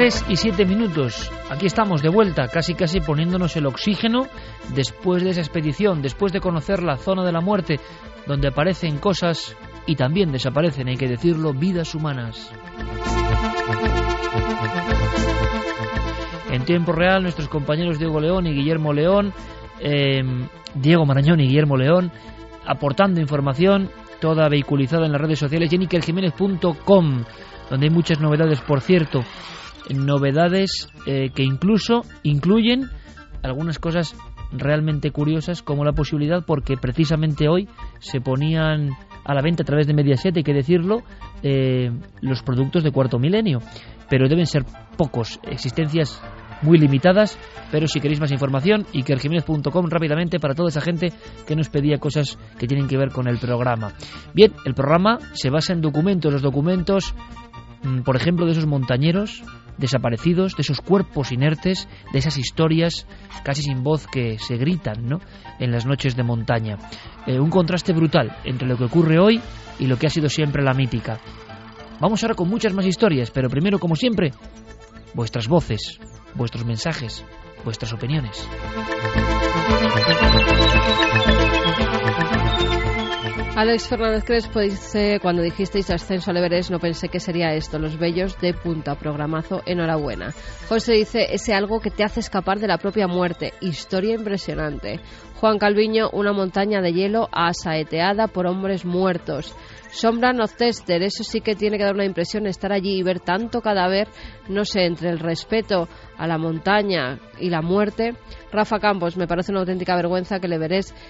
3 y 7 minutos. Aquí estamos de vuelta, casi casi poniéndonos el oxígeno después de esa expedición, después de conocer la zona de la muerte, donde aparecen cosas y también desaparecen, hay que decirlo, vidas humanas. En tiempo real, nuestros compañeros Diego León y Guillermo León, em, Diego Marañón y Guillermo León, aportando información, toda vehiculizada en las redes sociales, jennikerjiménez.com, donde hay muchas novedades, por cierto novedades eh, que incluso incluyen algunas cosas realmente curiosas como la posibilidad porque precisamente hoy se ponían a la venta a través de Mediaset, hay que decirlo, eh, los productos de cuarto milenio, pero deben ser pocos, existencias muy limitadas, pero si queréis más información, ikerjiménez.com rápidamente para toda esa gente que nos pedía cosas que tienen que ver con el programa. Bien, el programa se basa en documentos, los documentos, mm, por ejemplo, de esos montañeros desaparecidos, de esos cuerpos inertes, de esas historias casi sin voz que se gritan ¿no? en las noches de montaña. Eh, un contraste brutal entre lo que ocurre hoy y lo que ha sido siempre la mítica. Vamos ahora con muchas más historias, pero primero, como siempre, vuestras voces, vuestros mensajes, vuestras opiniones. Alex Fernández Crespo dice, cuando dijisteis ascenso al Everest no pensé que sería esto, los bellos de punta, programazo, enhorabuena. José dice, ese algo que te hace escapar de la propia muerte, historia impresionante. Juan Calviño, una montaña de hielo asaeteada por hombres muertos. Sombra of Tester, eso sí que tiene que dar una impresión estar allí y ver tanto cadáver, no sé, entre el respeto a la montaña y la muerte. Rafa Campos, me parece una auténtica vergüenza que el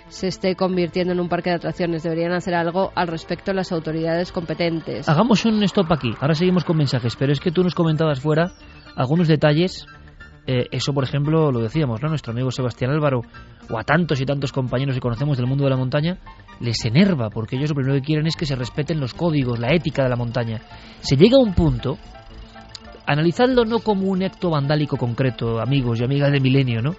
se esté convirtiendo en un parque de atracciones. Deberían hacer algo al respecto las autoridades competentes. Hagamos un stop aquí. Ahora seguimos con mensajes, pero es que tú nos comentabas fuera algunos detalles eh, eso, por ejemplo, lo decíamos, ¿no? Nuestro amigo Sebastián Álvaro, o a tantos y tantos compañeros que conocemos del mundo de la montaña, les enerva, porque ellos lo primero que quieren es que se respeten los códigos, la ética de la montaña. Se llega a un punto, analizando no como un acto vandálico concreto, amigos y amigas de Milenio, ¿no?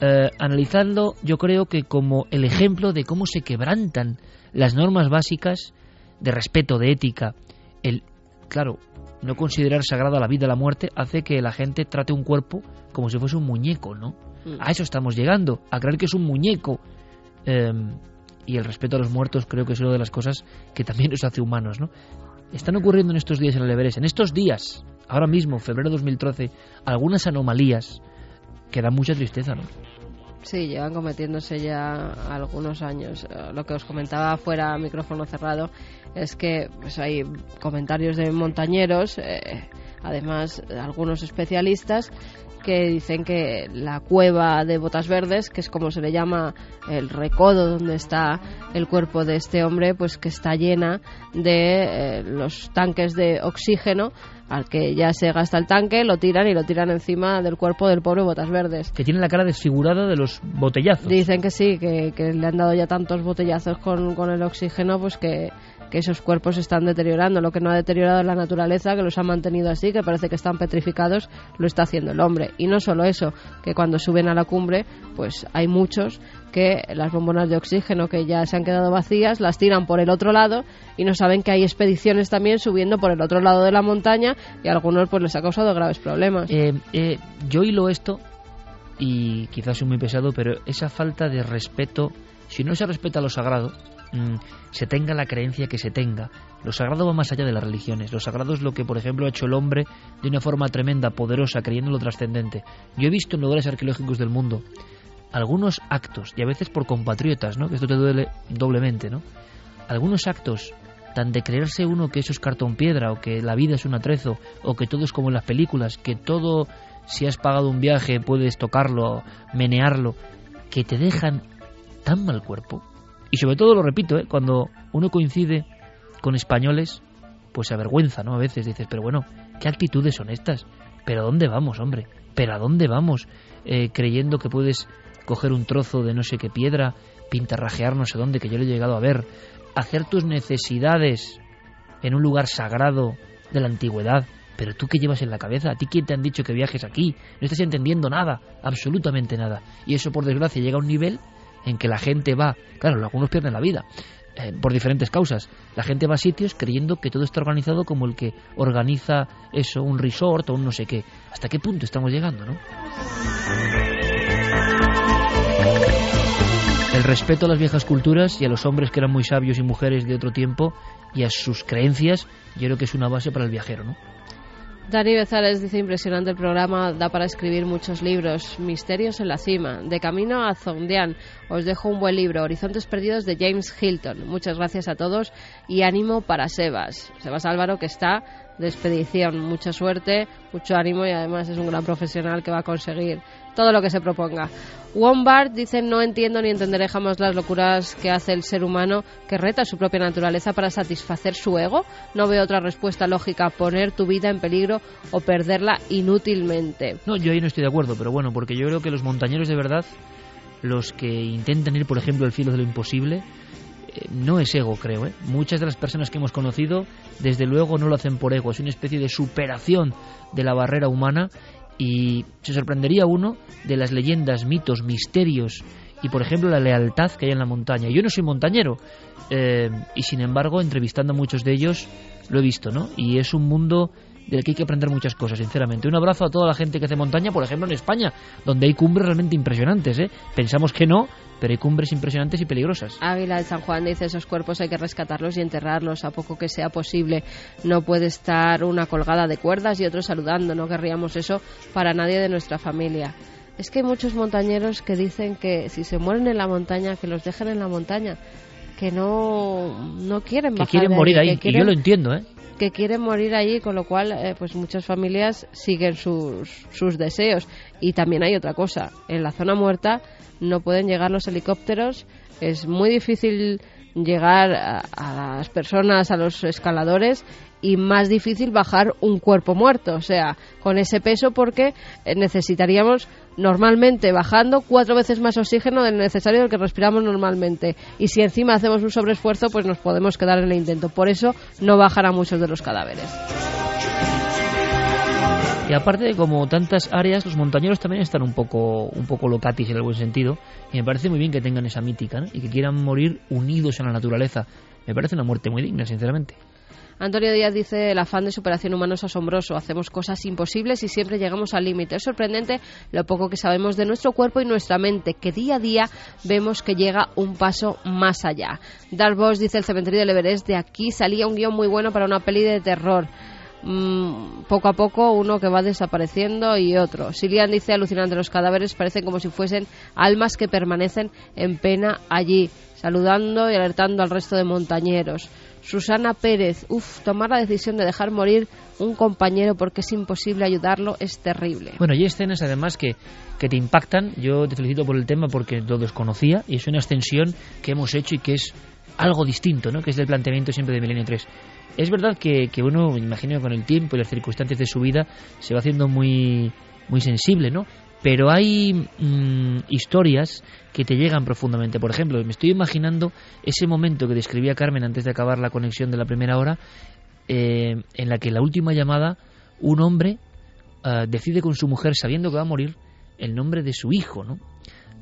Eh, analizando, yo creo que como el ejemplo de cómo se quebrantan las normas básicas de respeto, de ética. El, claro, no considerar sagrada la vida la muerte hace que la gente trate un cuerpo como si fuese un muñeco, ¿no? Mm. A eso estamos llegando, a creer que es un muñeco. Em, y el respeto a los muertos creo que es una de las cosas que también nos hace humanos, ¿no? Están ocurriendo en estos días en el Everest, en estos días, ahora mismo, febrero de 2013, algunas anomalías que dan mucha tristeza, ¿no? Sí, llevan cometiéndose ya algunos años. Eh, lo que os comentaba fuera micrófono cerrado es que pues, hay comentarios de montañeros, eh, además algunos especialistas, que dicen que la cueva de Botas Verdes, que es como se le llama el recodo donde está el cuerpo de este hombre, pues que está llena de eh, los tanques de oxígeno al que ya se gasta el tanque, lo tiran y lo tiran encima del cuerpo del pobre Botas Verdes. Que tiene la cara desfigurada de los botellazos. Dicen que sí, que, que le han dado ya tantos botellazos con, con el oxígeno, pues que, que esos cuerpos están deteriorando. Lo que no ha deteriorado la naturaleza, que los ha mantenido así, que parece que están petrificados, lo está haciendo el hombre. Y no solo eso, que cuando suben a la cumbre, pues hay muchos que las bombonas de oxígeno que ya se han quedado vacías las tiran por el otro lado y no saben que hay expediciones también subiendo por el otro lado de la montaña y a algunos pues les ha causado graves problemas. Eh, eh, yo hilo esto y quizás soy muy pesado, pero esa falta de respeto, si no se respeta lo sagrado, Mm, se tenga la creencia que se tenga. Lo sagrado va más allá de las religiones. Lo sagrado es lo que, por ejemplo, ha hecho el hombre de una forma tremenda, poderosa, creyendo en lo trascendente. Yo he visto en lugares arqueológicos del mundo algunos actos, y a veces por compatriotas, ¿no? que esto te duele doblemente, ¿no? algunos actos tan de creerse uno que eso es cartón piedra, o que la vida es un atrezo, o que todo es como en las películas, que todo, si has pagado un viaje, puedes tocarlo, menearlo, que te dejan tan mal cuerpo y sobre todo, lo repito, ¿eh? cuando uno coincide con españoles pues se avergüenza, ¿no? A veces dices, pero bueno, ¿qué actitudes son estas? ¿Pero a dónde vamos, hombre? ¿Pero a dónde vamos? Eh, creyendo que puedes coger un trozo de no sé qué piedra, pintarrajear no sé dónde, que yo lo he llegado a ver, hacer tus necesidades en un lugar sagrado de la antigüedad. Pero tú qué llevas en la cabeza, a ti quién te han dicho que viajes aquí, no estás entendiendo nada, absolutamente nada. Y eso por desgracia llega a un nivel en que la gente va, claro, algunos pierden la vida, eh, por diferentes causas. La gente va a sitios creyendo que todo está organizado como el que organiza eso, un resort o un no sé qué. ¿Hasta qué punto estamos llegando, no? El respeto a las viejas culturas y a los hombres que eran muy sabios y mujeres de otro tiempo y a sus creencias, yo creo que es una base para el viajero, ¿no? Dani Bezales dice impresionante el programa, da para escribir muchos libros. Misterios en la cima, De camino a Zondian. Os dejo un buen libro, Horizontes Perdidos de James Hilton. Muchas gracias a todos y ánimo para Sebas. Sebas Álvaro que está de expedición. Mucha suerte, mucho ánimo y además es un gran profesional que va a conseguir todo lo que se proponga. Wombard dice no entiendo ni entenderé jamás las locuras que hace el ser humano que reta su propia naturaleza para satisfacer su ego. No veo otra respuesta lógica, poner tu vida en peligro o perderla inútilmente. No, yo ahí no estoy de acuerdo, pero bueno, porque yo creo que los montañeros de verdad, los que intentan ir, por ejemplo, al filo de lo imposible, no es ego, creo. ¿eh? Muchas de las personas que hemos conocido, desde luego, no lo hacen por ego. Es una especie de superación de la barrera humana y se sorprendería uno de las leyendas, mitos, misterios y, por ejemplo, la lealtad que hay en la montaña. Yo no soy montañero eh, y, sin embargo, entrevistando a muchos de ellos, lo he visto, ¿no? Y es un mundo del que hay que aprender muchas cosas, sinceramente. Un abrazo a toda la gente que hace montaña, por ejemplo en España, donde hay cumbres realmente impresionantes. ¿eh? Pensamos que no, pero hay cumbres impresionantes y peligrosas. Ávila de San Juan dice, esos cuerpos hay que rescatarlos y enterrarlos a poco que sea posible. No puede estar una colgada de cuerdas y otro saludando. No querríamos eso para nadie de nuestra familia. Es que hay muchos montañeros que dicen que si se mueren en la montaña, que los dejen en la montaña, que no, no quieren bajar Que quieren morir ahí, y yo lo entiendo, ¿eh? que quieren morir allí, con lo cual eh, pues muchas familias siguen sus, sus deseos. Y también hay otra cosa, en la zona muerta no pueden llegar los helicópteros, es muy difícil llegar a, las personas, a los escaladores y más difícil bajar un cuerpo muerto, o sea, con ese peso porque eh, necesitaríamos normalmente bajando cuatro veces más oxígeno del necesario del que respiramos normalmente. Y si encima hacemos un sobreesfuerzo pues nos podemos quedar en el intento, por eso no bajan a muchos de los cadáveres. Y aparte de como tantas áreas, los montañeros también están un poco, un poco locatis en el buen sentido. Y me parece muy bien que tengan esa mítica y que quieran morir unidos en la naturaleza. Me parece una muerte muy digna, sinceramente. Antonio Díaz dice, el afán de superación humana es asombroso, hacemos cosas imposibles y siempre llegamos al límite. Es sorprendente lo poco que sabemos de nuestro cuerpo y nuestra mente, que día a día vemos que llega un paso más allá. Boss dice, el cementerio del Everest, de aquí salía un guion muy bueno para una peli de terror. Mm, poco a poco uno que va desapareciendo y otro. Silian dice alucinante, los cadáveres parecen como si fuesen almas que permanecen en pena allí, saludando y alertando al resto de montañeros. Susana Pérez, uff, tomar la decisión de dejar morir un compañero porque es imposible ayudarlo es terrible. Bueno, hay escenas además que, que te impactan. Yo te felicito por el tema porque lo desconocía y es una extensión que hemos hecho y que es algo distinto, ¿no? que es del planteamiento siempre de Milenio 3. Es verdad que, que uno, me imagino con el tiempo y las circunstancias de su vida, se va haciendo muy, muy sensible, ¿no? Pero hay mm, historias que te llegan profundamente. Por ejemplo, me estoy imaginando ese momento que describía Carmen antes de acabar la conexión de la primera hora, eh, en la que la última llamada, un hombre eh, decide con su mujer, sabiendo que va a morir, el nombre de su hijo, ¿no?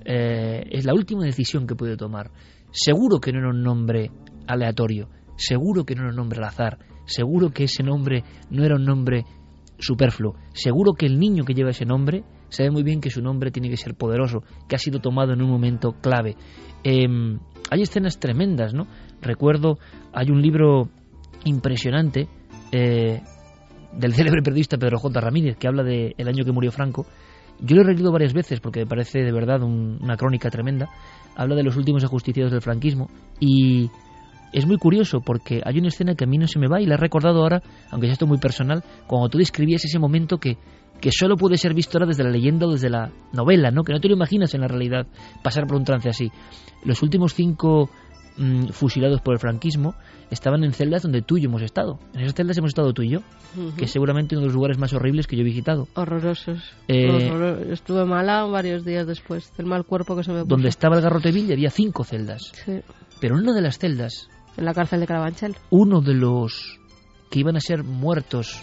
Eh, es la última decisión que puede tomar. Seguro que no era un nombre aleatorio, seguro que no era un nombre al azar, seguro que ese nombre no era un nombre superfluo, seguro que el niño que lleva ese nombre sabe muy bien que su nombre tiene que ser poderoso, que ha sido tomado en un momento clave. Em, hay escenas tremendas, ¿no? Recuerdo, hay un libro impresionante eh, del célebre periodista Pedro J. Ramírez que habla del el año que murió Franco. Yo lo he leído varias veces porque me parece de verdad una crónica tremenda. Habla de los últimos ajusticiados del franquismo y es muy curioso porque hay una escena que a mí no se me va y la he recordado ahora, aunque sea esto muy personal, cuando tú describías ese momento que, que solo puede ser visto ahora desde la leyenda o desde la novela, ¿no? que no te lo imaginas en la realidad pasar por un trance así. Los últimos cinco mm, fusilados por el franquismo estaban en celdas donde tú y yo hemos estado. En esas celdas hemos estado tú y yo, que es seguramente uno de los lugares más horribles que yo he visitado. Horrorosos. Eh, Horror- Estuve mala varios días después del mal cuerpo que se me puso. Donde estaba el Garroteville había cinco celdas. Sí, Pero en una de las celdas, en la cárcel de Carabanchel. uno de los que iban a ser muertos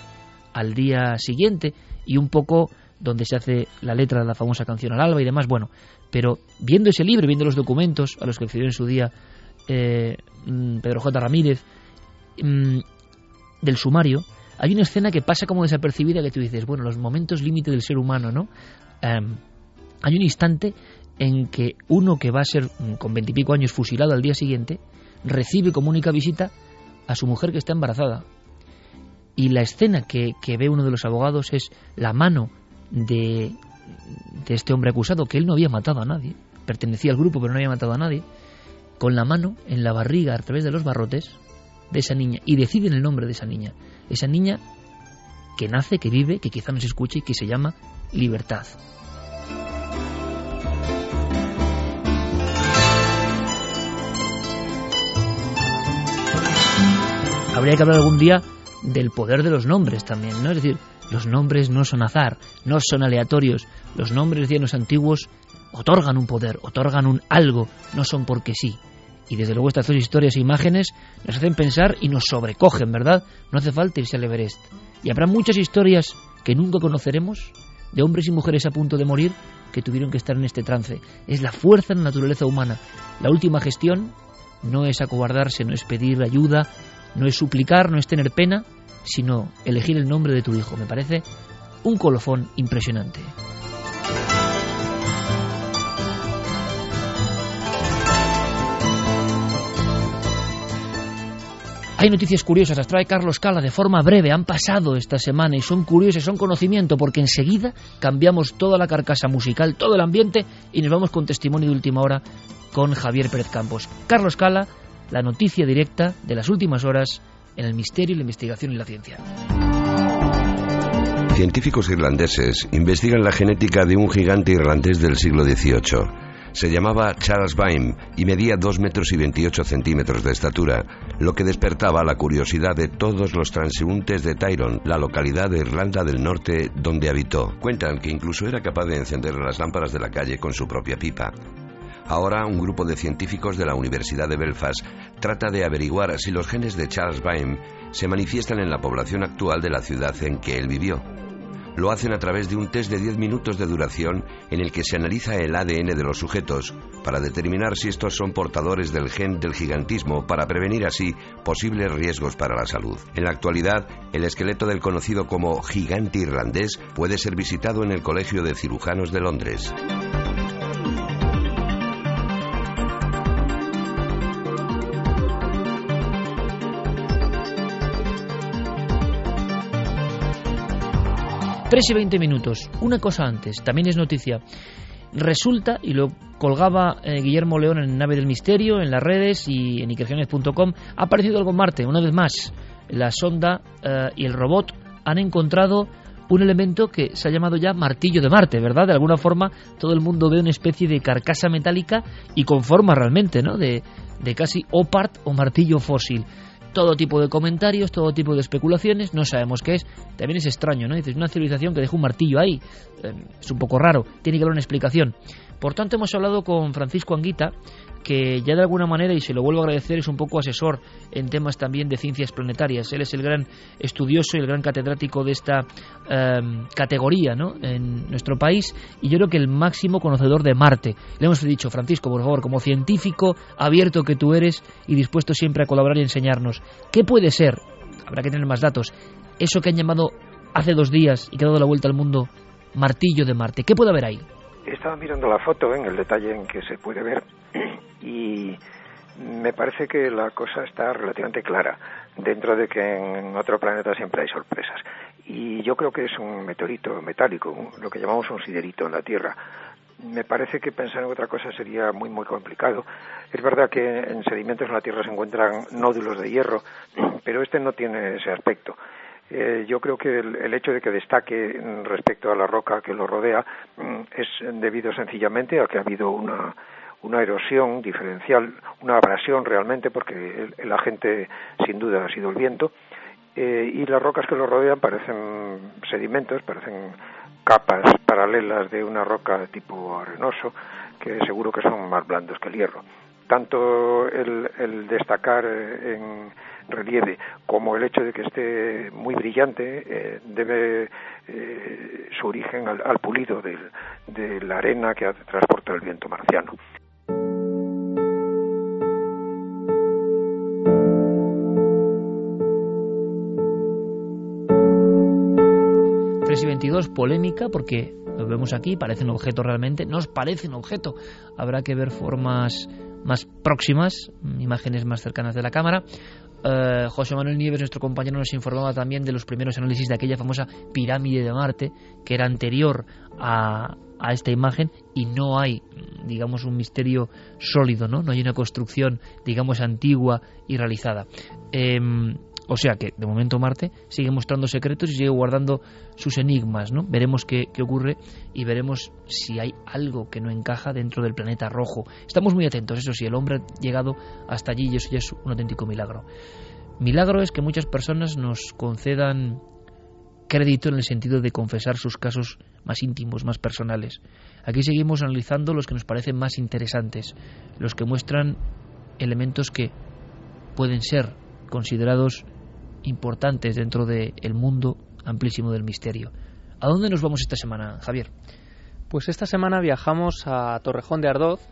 al día siguiente y un poco donde se hace la letra de la famosa canción al alba y demás, bueno, pero viendo ese libro, viendo los documentos a los que accedió en su día eh, mm, Pedro J. Ramírez mm, del sumario, hay una escena que pasa como desapercibida que tú dices, bueno, los momentos límite del ser humano, ¿no? Em, hay un instante en que uno que va a ser mm, con veintipico años fusilado al día siguiente recibe como única visita a su mujer que está embarazada. Y la escena que, que ve uno de los abogados es la mano de, de este hombre acusado, que él no había matado a nadie, pertenecía al grupo pero no había matado a nadie, con la mano en la barriga a través de los barrotes de esa niña y deciden el nombre de esa niña. Esa niña que nace, que vive, que quizá no se escuche y que se llama Libertad. Habría que hablar algún día del poder de los nombres también, ¿no? Es decir, los nombres no son azar, no son aleatorios. Los nombres, decían los antiguos, otorgan un poder, otorgan un algo, no son porque sí. Y desde luego estas dos historias e imágenes nos hacen pensar y nos sobrecogen, ¿verdad? No hace falta irse al Everest. Y habrá muchas historias que nunca conoceremos de hombres y mujeres a punto de morir que tuvieron que estar en este trance. Es la fuerza en la naturaleza humana. La última gestión no es acobardarse, no es pedir ayuda, no es suplicar, no es tener pena, sino elegir el nombre de tu hijo. Me parece un colofón impresionante. Hay noticias curiosas, las trae Carlos Cala de forma breve, han pasado esta semana y son curiosas, son conocimiento, porque enseguida cambiamos toda la carcasa musical, todo el ambiente y nos vamos con testimonio de última hora con Javier Pérez Campos. Carlos Cala, la noticia directa de las últimas horas en el misterio, la investigación y la ciencia. Científicos irlandeses investigan la genética de un gigante irlandés del siglo XVIII. Se llamaba Charles Bain y medía 2 metros y 28 centímetros de estatura, lo que despertaba la curiosidad de todos los transeúntes de Tyrone, la localidad de Irlanda del Norte donde habitó. Cuentan que incluso era capaz de encender las lámparas de la calle con su propia pipa. Ahora, un grupo de científicos de la Universidad de Belfast trata de averiguar si los genes de Charles Bain se manifiestan en la población actual de la ciudad en que él vivió. Lo hacen a través de un test de 10 minutos de duración en el que se analiza el ADN de los sujetos para determinar si estos son portadores del gen del gigantismo para prevenir así posibles riesgos para la salud. En la actualidad, el esqueleto del conocido como gigante irlandés puede ser visitado en el Colegio de Cirujanos de Londres. Tres y 20 minutos. Una cosa antes, también es noticia. Resulta, y lo colgaba eh, Guillermo León en Nave del Misterio, en las redes y en ikergenes.com, ha aparecido algo en Marte, una vez más. La sonda eh, y el robot han encontrado un elemento que se ha llamado ya martillo de Marte, ¿verdad? De alguna forma todo el mundo ve una especie de carcasa metálica y con forma realmente, ¿no? De, de casi opart o martillo fósil todo tipo de comentarios, todo tipo de especulaciones, no sabemos qué es. También es extraño, ¿no? Dices, una civilización que deja un martillo ahí, eh, es un poco raro, tiene que haber una explicación. Por tanto, hemos hablado con Francisco Anguita, que ya de alguna manera, y se lo vuelvo a agradecer, es un poco asesor en temas también de ciencias planetarias. Él es el gran estudioso y el gran catedrático de esta eh, categoría ¿no? en nuestro país, y yo creo que el máximo conocedor de Marte. Le hemos dicho, Francisco, por favor, como científico abierto que tú eres y dispuesto siempre a colaborar y enseñarnos, ¿qué puede ser? Habrá que tener más datos. Eso que han llamado hace dos días y que ha dado la vuelta al mundo, martillo de Marte. ¿Qué puede haber ahí? Estaba mirando la foto en el detalle en que se puede ver y me parece que la cosa está relativamente clara, dentro de que en otro planeta siempre hay sorpresas. Y yo creo que es un meteorito metálico, lo que llamamos un siderito en la Tierra. Me parece que pensar en otra cosa sería muy, muy complicado. Es verdad que en sedimentos en la Tierra se encuentran nódulos de hierro, pero este no tiene ese aspecto. Eh, yo creo que el, el hecho de que destaque respecto a la roca que lo rodea mm, es debido sencillamente a que ha habido una, una erosión diferencial, una abrasión realmente, porque el, agente sin duda ha sido el viento, eh, y las rocas que lo rodean parecen sedimentos, parecen capas paralelas de una roca tipo arenoso, que seguro que son más blandos que el hierro. Tanto el, destacar en relieve como el hecho de que esté muy brillante eh, debe eh, su origen al, pulido de, de la arena que transporta el viento marciano. 22, polémica, porque lo vemos aquí, parece un objeto realmente, nos parece un objeto. Habrá que ver formas más próximas, imágenes más cercanas de la cámara. Eh, José Manuel Nieves, nuestro compañero, nos informaba también de los primeros análisis de aquella famosa pirámide de Marte, que era anterior a, a esta imagen y no hay, digamos, un misterio sólido, ¿no? No hay una construcción, digamos, antigua y realizada. Em, o sea que, de momento, Marte sigue mostrando secretos y sigue guardando sus enigmas, ¿no? Veremos qué, ocurre y veremos si hay algo que no encaja dentro del planeta rojo. Estamos muy atentos, eso sí, el hombre ha llegado hasta allí y eso ya es un auténtico milagro. Milagro es que muchas personas nos concedan crédito en el sentido de confesar sus casos más íntimos, más personales. Aquí seguimos analizando los que nos parecen más interesantes, los que muestran elementos que pueden ser considerados importantes dentro del mundo amplísimo del misterio. ¿A dónde nos vamos esta semana, Javier? Pues esta semana viajamos a Torrejón de Ardoz,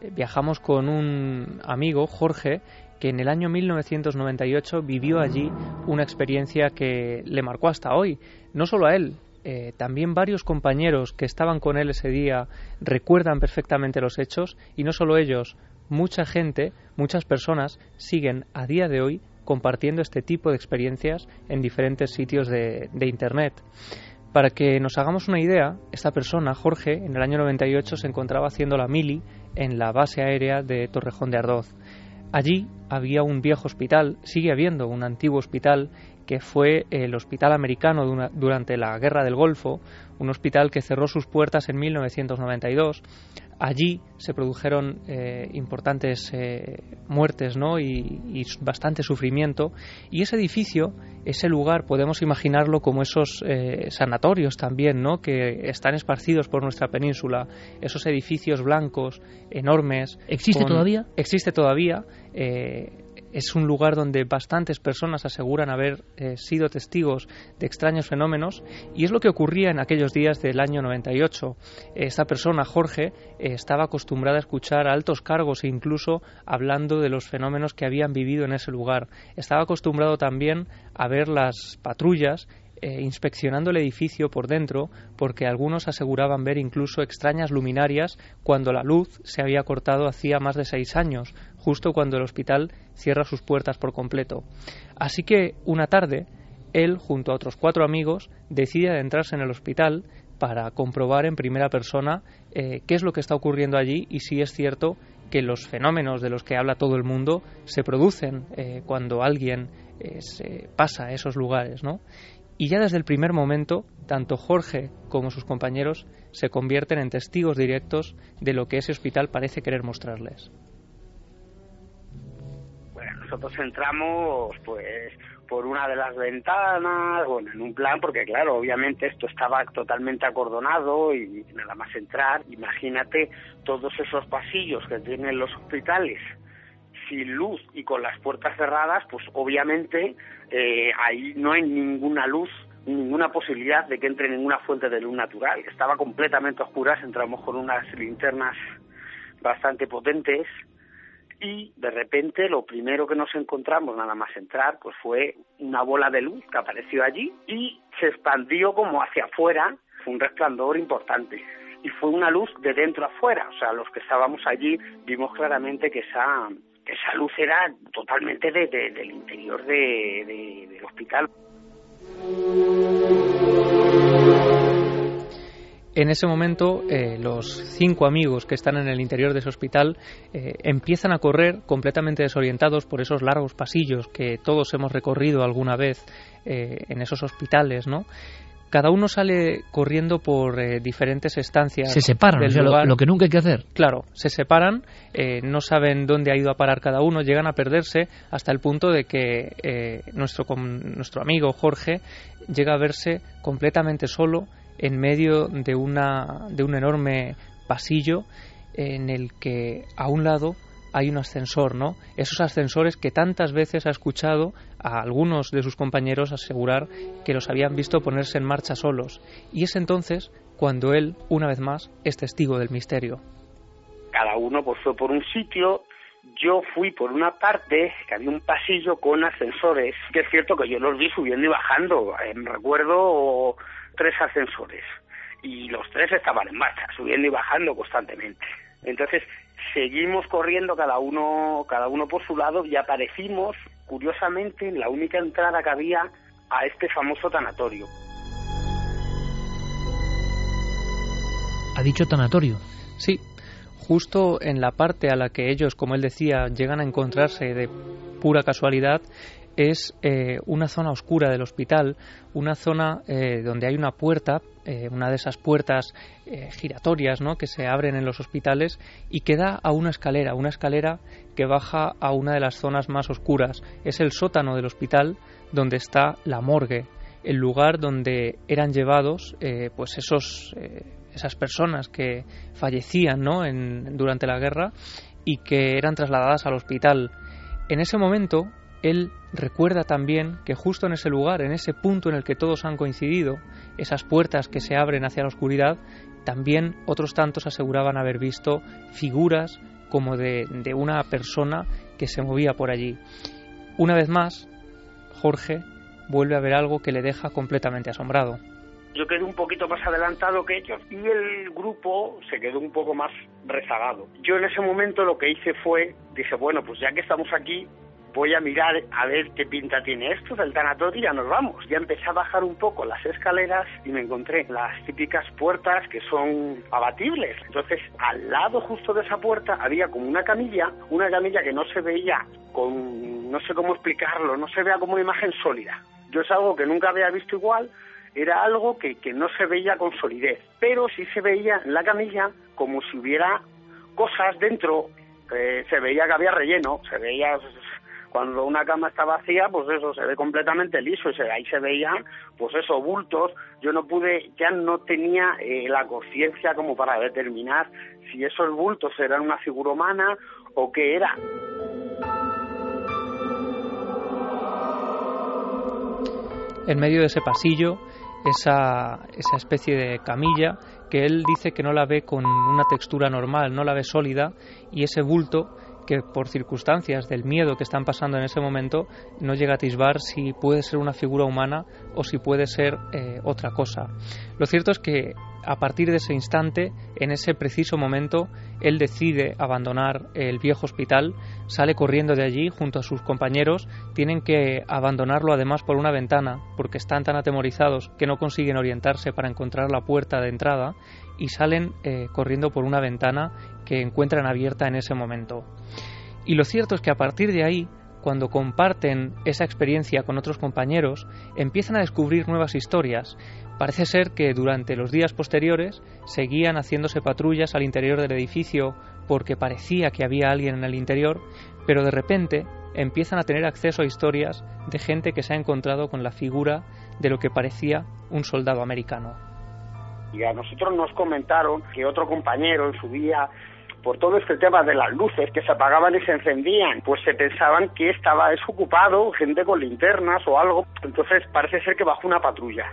eh, viajamos con un amigo, Jorge, que en el año 1998 vivió allí una experiencia que le marcó hasta hoy. No solo a él, eh, también varios compañeros que estaban con él ese día recuerdan perfectamente los hechos y no solo ellos, mucha gente, muchas personas siguen a día de hoy compartiendo este tipo de experiencias en diferentes sitios de, Internet. Para que nos hagamos una idea, esta persona, Jorge, en el año 98 se encontraba haciendo la mili en la base aérea de Torrejón de Ardoz. Allí había un viejo hospital, sigue habiendo un antiguo hospital que fue el Hospital Americano durante la Guerra del Golfo, un hospital que cerró sus puertas en 1992. Allí se produjeron eh, importantes eh, muertes ¿no? y, bastante sufrimiento. Y ese edificio, ese lugar, podemos imaginarlo como esos eh, sanatorios también, ¿no? que están esparcidos por nuestra península. Esos edificios blancos, enormes. ¿Existe todavía? Existe todavía es un lugar donde bastantes personas aseguran haber eh, sido testigos de extraños fenómenos y es lo que ocurría en aquellos días del año 98. Esta persona, Jorge, eh, estaba acostumbrada a escuchar a altos cargos e incluso hablando de los fenómenos que habían vivido en ese lugar. Estaba acostumbrado también a ver las patrullas eh, inspeccionando el edificio por dentro porque algunos aseguraban ver incluso extrañas luminarias cuando la luz se había cortado hacía más de seis años, justo cuando el hospital cierra sus puertas por completo. Así que una tarde, él, junto a otros cuatro amigos, decide adentrarse en el hospital para comprobar en primera persona eh, qué es lo que está ocurriendo allí y si es cierto que los fenómenos de los que habla todo el mundo se producen eh, cuando alguien se pasa a esos lugares, ¿no? Y ya desde el primer momento, tanto Jorge como sus compañeros se convierten en testigos directos de lo que ese hospital parece querer mostrarles. Bueno, nosotros entramos pues por una de las ventanas, bueno, en un plan, porque claro, obviamente esto estaba totalmente acordonado y nada más entrar, imagínate todos esos pasillos que tienen los hospitales sin luz y con las puertas cerradas, pues obviamente eh, ahí no hay ninguna luz, ninguna posibilidad de que entre ninguna fuente de luz natural. Estaba completamente oscura, entramos con unas linternas bastante potentes y de repente lo primero que nos encontramos nada más entrar pues fue una bola de luz que apareció allí y se expandió como hacia afuera, fue un resplandor importante y fue una luz de dentro a afuera, o sea, los que estábamos allí vimos claramente que esa esa luz era totalmente de, del interior de, del hospital. En ese momento, eh, los cinco amigos que están en el interior de ese hospital eh, empiezan a correr completamente desorientados por esos largos pasillos que todos hemos recorrido alguna vez eh, en esos hospitales, ¿no? Cada uno sale corriendo por eh, diferentes estancias. Se separan, del o sea, lo, lugar. lo que nunca hay que hacer. Claro, se separan, eh, no saben dónde ha ido a parar cada uno, llegan a perderse hasta el punto de que eh, nuestro, nuestro amigo Jorge llega a verse completamente solo en medio de, una, de un enorme pasillo en el que a un lado hay un ascensor, ¿no? Esos ascensores que tantas veces ha escuchado a algunos de sus compañeros asegurar que los habían visto ponerse en marcha solos. Y es entonces cuando él, una vez más, es testigo del misterio. cada uno pues por un sitio yo fui por una parte que había un pasillo con ascensores que es cierto que yo los vi subiendo y bajando Eh, recuerdo tres ascensores y los tres estaban en marcha subiendo y bajando constantemente entonces seguimos corriendo cada uno cada uno por su lado y aparecimos curiosamente en la única entrada que había a este famoso tanatorio Ha dicho tanatorio. Sí, justo en la parte a la que ellos, como él decía, llegan a encontrarse de pura casualidad, es eh, una zona oscura del hospital, una zona eh, donde hay una puerta, eh, una de esas puertas giratorias ¿no? que se abren en los hospitales y que da a una escalera, una escalera que baja a una de las zonas más oscuras. Es el sótano del hospital donde está la morgue, el lugar donde eran llevados pues esos esas personas que fallecían ¿no? en, durante la guerra y que eran trasladadas al hospital. En ese momento, él recuerda también que justo en ese lugar, en ese punto en el que todos han coincidido, esas puertas que se abren hacia la oscuridad, también otros tantos aseguraban haber visto figuras como de, una persona que se movía por allí. Una vez más, Jorge vuelve a ver algo que le deja completamente asombrado. yo quedé un poquito más adelantado que ellos y el grupo se quedó un poco más rezagado. Yo en ese momento lo que hice fue, dije, bueno, pues ya que estamos aquí, voy a mirar a ver qué pinta tiene esto del tanatorio y ya nos vamos. Ya empecé a bajar un poco las escaleras y me encontré las típicas puertas que son abatibles. Entonces, al lado justo de esa puerta había como una camilla, una camilla que no se veía con, no sé cómo explicarlo, no se veía como una imagen sólida. Yo es algo que nunca había visto igual, era algo que, que no se veía con solidez, pero sí se veía en la camilla como si hubiera cosas dentro, eh, se veía que había relleno, se veía cuando una cama está vacía, pues eso se ve completamente liso y se, ahí se veían, pues eso, bultos. Yo no pude, ya no tenía eh, la conciencia como para determinar si esos bultos eran una figura humana o qué era. en medio de ese pasillo esa, esa especie de camilla que él dice que no la ve con una textura normal, no la ve sólida y ese bulto que por circunstancias del miedo que están pasando en ese momento no llega a atisbar si puede ser una figura humana o si puede ser eh, otra cosa. Lo cierto es que a partir de ese instante, en ese preciso momento, él decide abandonar el viejo hospital, sale corriendo de allí junto a sus compañeros, tienen que abandonarlo además por una ventana, porque están tan atemorizados que no consiguen orientarse para encontrar la puerta de entrada y salen eh, corriendo por una ventana que encuentran abierta en ese momento. Y lo cierto es que a partir de ahí, cuando comparten esa experiencia con otros compañeros, empiezan a descubrir nuevas historias. Parece ser que durante los días posteriores seguían haciéndose patrullas al interior del edificio porque parecía que había alguien en el interior, pero de repente empiezan a tener acceso a historias de gente que se ha encontrado con la figura de lo que parecía un soldado americano. Y a nosotros nos comentaron que otro compañero en su día por todo este tema de las luces que se apagaban y se encendían, pues se pensaban que estaba desocupado, gente con linternas o algo. Entonces parece ser que bajó una patrulla.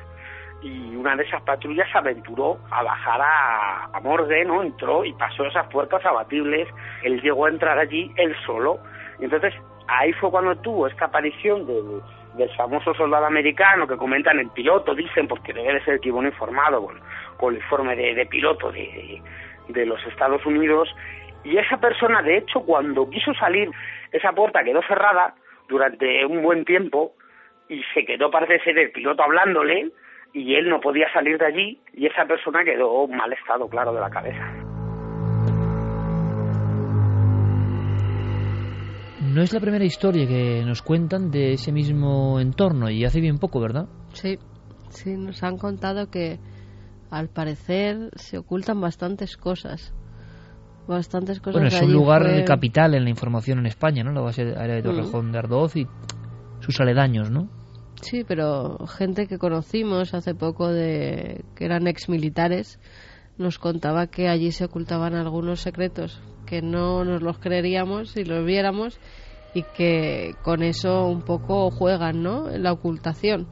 Y una de esas patrullas aventuró a bajar a, a Morgue, ¿no? Entró y pasó esas puertas abatibles. Él llegó a entrar allí él solo. Y entonces ahí fue cuando tuvo esta aparición del, del famoso soldado americano que comentan el piloto, dicen, porque debe de ser el que iba informado con, con el informe de, de piloto de, de de los Estados Unidos y esa persona de hecho cuando quiso salir esa puerta quedó cerrada durante un buen tiempo y se quedó parece ser el piloto hablándole y él no podía salir de allí y esa persona quedó en mal estado claro de la cabeza. No es la primera historia que nos cuentan de ese mismo entorno y hace bien poco, ¿verdad? Sí. Sí, nos han contado que al parecer se ocultan bastantes cosas. Bastantes cosas. Bueno, es de un lugar Fue- capital en la información en España, ¿no? La base aérea de Mm. Torrejón de Ardoz y sus aledaños, ¿no? Sí, pero gente que conocimos hace poco de que eran ex militares nos contaba que allí se ocultaban algunos secretos que no nos los creeríamos si los viéramos y que con eso un poco juegan, ¿no? En la ocultación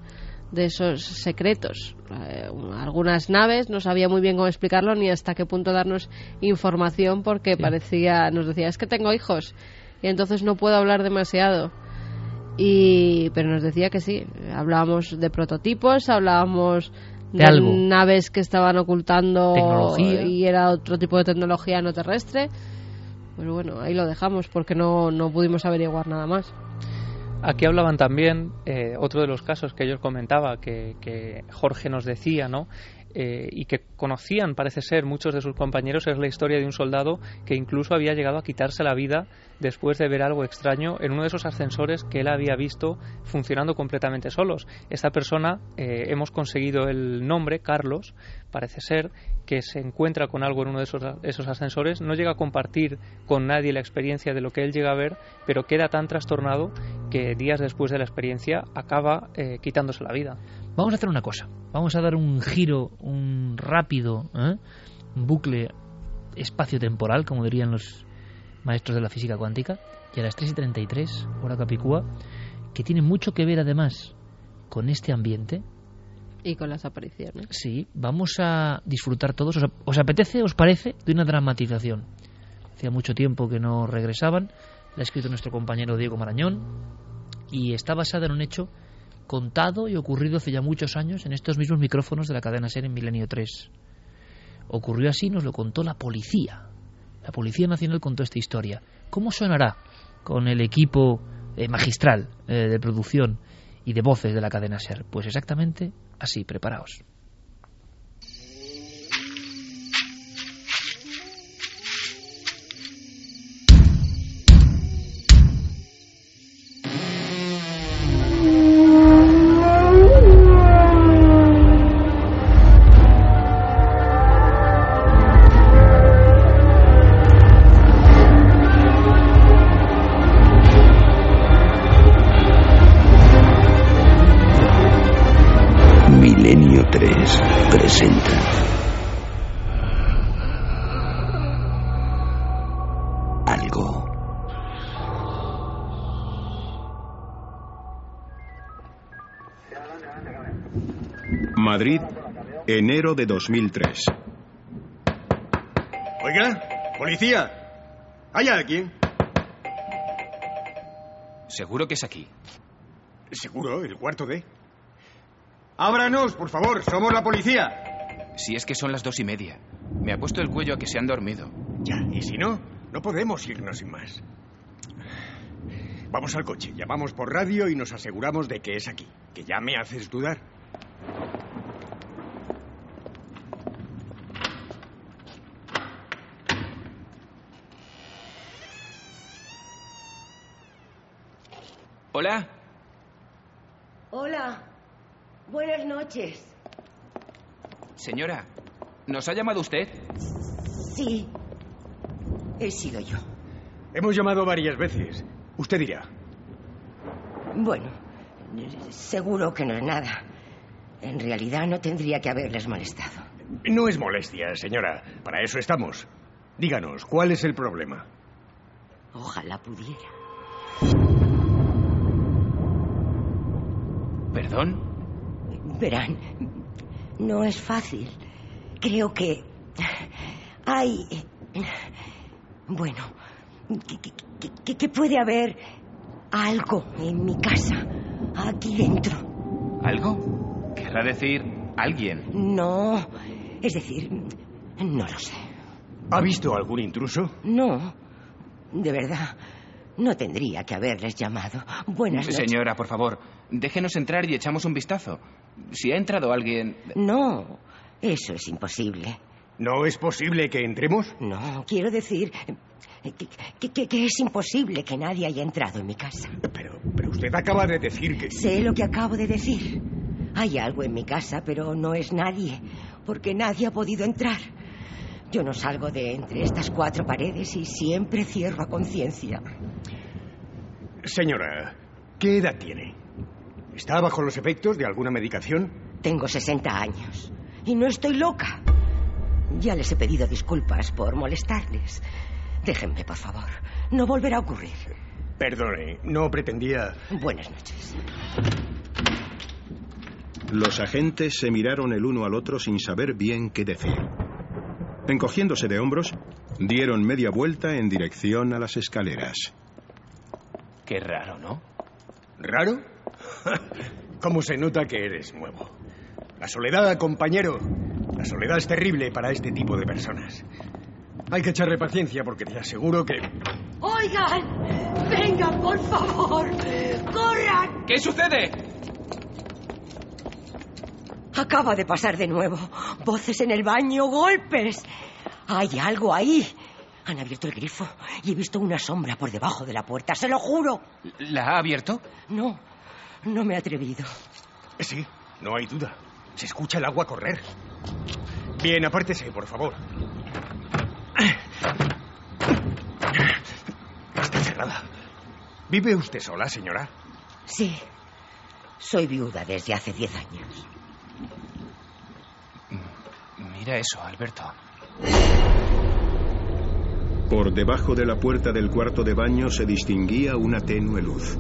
de esos secretos. Eh, algunas naves no sabía muy bien cómo explicarlo ni hasta qué punto darnos información porque parecía nos decía es que tengo hijos y entonces no puedo hablar demasiado y pero nos decía que sí hablábamos de prototipos hablábamos De de, algo. naves que estaban ocultando Tecnología. y era otro tipo de tecnología no terrestre pero bueno ahí lo dejamos porque no, no pudimos averiguar nada más Aquí hablaban también, eh, otro de los casos que yo os comentaba, que, que Jorge nos decía, ¿no? Eh, y que conocían, parece ser, muchos de sus compañeros, es la historia de un soldado que incluso había llegado a quitarse la vida después de ver algo extraño en uno de esos ascensores que él había visto funcionando completamente solos. Esta persona, eh, hemos conseguido el nombre, Carlos, parece ser, que se encuentra con algo en uno de esos, ascensores, no llega a compartir con nadie la experiencia de lo que él llega a ver, pero queda tan trastornado que días después de la experiencia acaba eh, quitándose la vida. Vamos a hacer una cosa. Vamos a dar un giro, un rápido, ¿eh? bucle espacio-temporal, como dirían los maestros de la física cuántica, y a las 3 y 33, hora Capicúa, que tiene mucho que ver además con este ambiente. Y con las apariciones Sí, vamos a disfrutar todos. ¿Os, apetece, os parece, de una dramatización? Hacía mucho tiempo que no regresaban. La ha escrito nuestro compañero Diego Marañón y está basada en un hecho contado y ocurrido hace ya muchos años en estos mismos micrófonos de la cadena SER en Milenio 3. Ocurrió así, nos lo contó la policía. La Policía Nacional contó esta historia. ¿Cómo sonará con el equipo eh, magistral eh, de producción y de voces de la cadena SER? Pues exactamente así, preparaos. Enero de 2003. Oiga, policía. ¿Hay alguien? Seguro que es aquí. Seguro, el cuarto D. Ábranos, por favor, somos la policía. Si es que son las dos y media. Me ha puesto el cuello a que se han dormido. Ya, y si no, no podemos irnos sin más. Vamos al coche, llamamos por radio y nos aseguramos de que es aquí. Que ya me haces dudar. Hola. Hola, buenas noches. Señora, ¿nos ha llamado usted? Sí, he sido yo. Hemos llamado varias veces. Usted dirá. Bueno, seguro que no es nada. En realidad no tendría que haberles molestado. No es molestia, señora. Para eso estamos. Díganos, ¿cuál es el problema? Ojalá pudiera. ¿Perdón? Verán, no es fácil. Creo que hay... Bueno, que, puede haber algo en mi casa, aquí dentro. ¿Algo? Querrá decir alguien. No, es decir, no lo sé. ¿Ha visto algún intruso? No, de verdad, no tendría que haberles llamado. Buenas noches. Señora, por favor, déjenos entrar y echamos un vistazo. Si ha entrado alguien... No, eso es imposible. ¿No es posible que entremos? No, quiero decir que, que- que- que es imposible que nadie haya entrado en mi casa. Pero, pero usted acaba de decir que... Sé lo que acabo de decir. Hay algo en mi casa, pero no es nadie, porque nadie ha podido entrar. Yo no salgo de entre estas cuatro paredes y siempre cierro a conciencia. Señora, ¿qué edad tiene? ¿Está bajo los efectos de alguna medicación? Tengo 60 años y no estoy loca. Ya les he pedido disculpas por molestarles. Déjenme, por favor. No volverá a ocurrir. Perdone, no pretendía... Buenas noches. Los agentes se miraron el uno al otro sin saber bien qué decir. Encogiéndose de hombros, dieron media vuelta en dirección a las escaleras. Qué raro, ¿no? ¿Raro? ¿Cómo se nota que eres nuevo? La soledad, compañero. La soledad es terrible para este tipo de personas. Hay que echarle paciencia porque te aseguro que... Oigan, vengan, por favor. Corran. ¿Qué sucede? Acaba de pasar de nuevo. Voces en el baño, golpes. Hay algo ahí. Han abierto el grifo y he visto una sombra por debajo de la puerta, se lo juro. ¿La ha abierto? No, no me he atrevido. Sí, no hay duda. Se escucha el agua correr. Bien, apártese, por favor. Está cerrada. ¿Vive usted sola, señora? Sí. Soy viuda desde hace diez años. Mira eso, Alberto. Por debajo de la puerta del cuarto de baño se distinguía una tenue luz.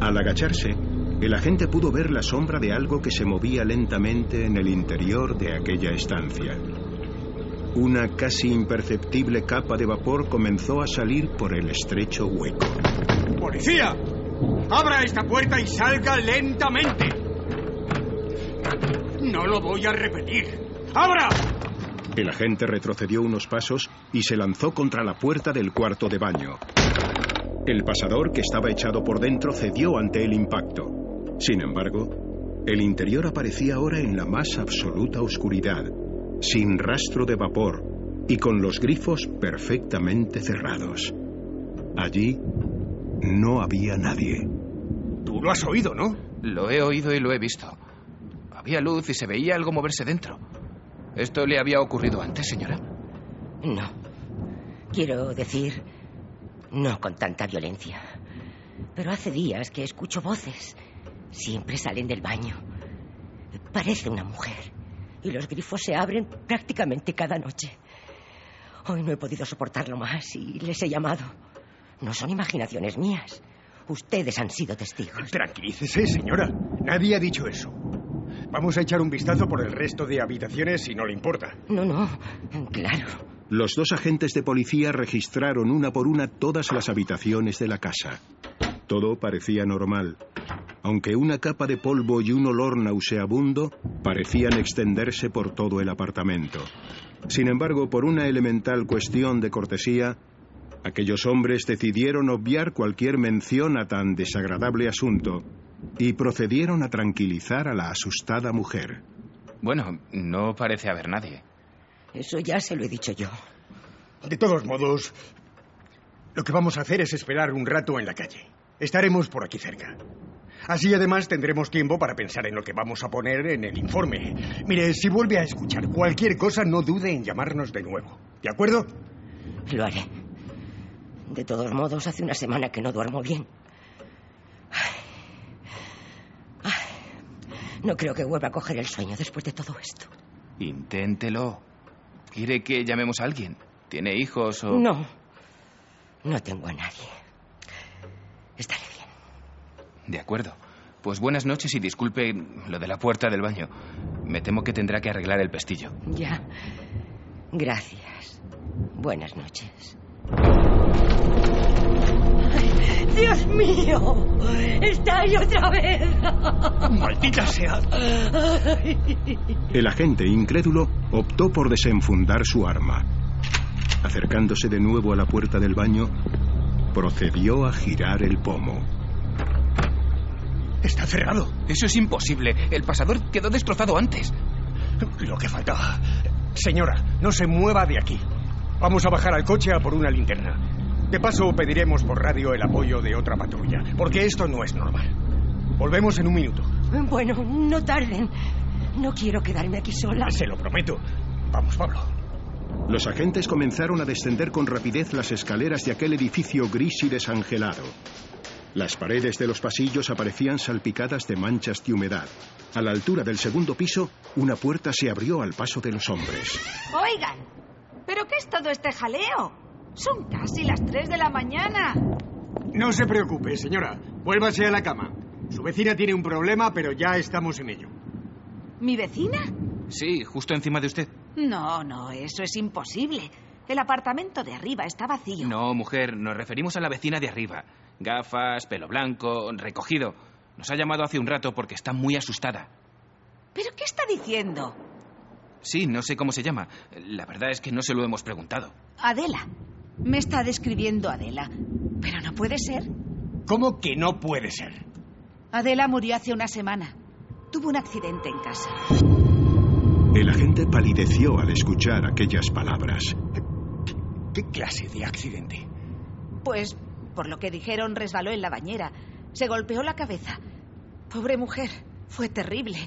Al agacharse, el agente pudo ver la sombra de algo que se movía lentamente en el interior de aquella estancia. Una casi imperceptible capa de vapor comenzó a salir por el estrecho hueco. ¡Policía! ¡Abra esta puerta y salga lentamente! No lo voy a repetir. ¡Abra! El agente retrocedió unos pasos y se lanzó contra la puerta del cuarto de baño. El pasador, que estaba echado por dentro, cedió ante el impacto. Sin embargo, el interior aparecía ahora en la más absoluta oscuridad, sin rastro de vapor y con los grifos perfectamente cerrados. Allí no había nadie. Tú lo has oído, ¿no? Lo he oído y lo he visto. Había luz y se veía algo moverse dentro. ¿Esto le había ocurrido antes, señora? No. Quiero decir, no con tanta violencia. Pero hace días que escucho voces. Siempre salen del baño. Parece una mujer. Y los grifos se abren prácticamente cada noche. Hoy no he podido soportarlo más y les he llamado. No son imaginaciones mías. Ustedes han sido testigos. Tranquilícese, señora. Nadie ha dicho eso. Vamos a echar un vistazo por el resto de habitaciones si no le importa. No, no. Claro. Los dos agentes de policía registraron una por una todas las habitaciones de la casa. Todo parecía normal, aunque una capa de polvo y un olor nauseabundo parecían extenderse por todo el apartamento. Sin embargo, por una elemental cuestión de cortesía, aquellos hombres decidieron obviar cualquier mención a tan desagradable asunto y procedieron a tranquilizar a la asustada mujer. Bueno, no parece haber nadie. Eso ya se lo he dicho yo. De todos modos, lo que vamos a hacer es esperar un rato en la calle. Estaremos por aquí cerca. Así además tendremos tiempo para pensar en lo que vamos a poner en el informe. Mire, si vuelve a escuchar cualquier cosa, no dude en llamarnos de nuevo. ¿De acuerdo? Lo haré. De todos modos, hace una semana que no duermo bien. No creo que vuelva a coger el sueño después de todo esto. Inténtelo. ¿Quiere que llamemos a alguien? ¿Tiene hijos o...? No. No tengo a nadie. Estaré bien. De acuerdo. Pues buenas noches y disculpe lo de la puerta del baño. Me temo que tendrá que arreglar el pestillo. Ya. Gracias. Buenas noches. Ay, ¡Dios mío! ¡Está ahí otra vez! ¡Maldita sea! El agente, incrédulo, optó por desenfundar su arma. Acercándose de nuevo a la puerta del baño, procedió a girar el pomo. Está cerrado. Eso es imposible. El pasador quedó destrozado antes. Lo que faltaba. Señora, no se mueva de aquí. Vamos a bajar al coche a por una linterna. De paso, pediremos por radio el apoyo de otra patrulla, porque esto no es normal. Volvemos en un minuto. Bueno, no tarden. No quiero quedarme aquí sola. Se lo prometo. Vamos, Pablo. Los agentes comenzaron a descender con rapidez las escaleras de aquel edificio gris y desangelado. Las paredes de los pasillos aparecían salpicadas de manchas de humedad. A la altura del segundo piso, una puerta se abrió al paso de los hombres. Oigan, ¿pero qué es todo este jaleo? Son casi las 3 de la mañana. No se preocupe, señora. Vuélvase a la cama. Su vecina tiene un problema, pero ya estamos en ello. ¿Mi vecina? Sí, justo encima de usted. No, no, eso es imposible. El apartamento de arriba está vacío. No, mujer, nos referimos a la vecina de arriba. Gafas, pelo blanco, recogido. Nos ha llamado hace un rato porque está muy asustada. ¿Pero qué está diciendo? Sí, no sé cómo se llama. La verdad es que no se lo hemos preguntado. Adela. Me está describiendo Adela. Pero no puede ser. ¿Cómo que no puede ser? Adela murió hace una semana. Tuvo un accidente en casa. El agente palideció al escuchar aquellas palabras. ¿Qué clase de accidente? Pues, por lo que dijeron, resbaló en la bañera. Se golpeó la cabeza. Pobre mujer. Fue terrible.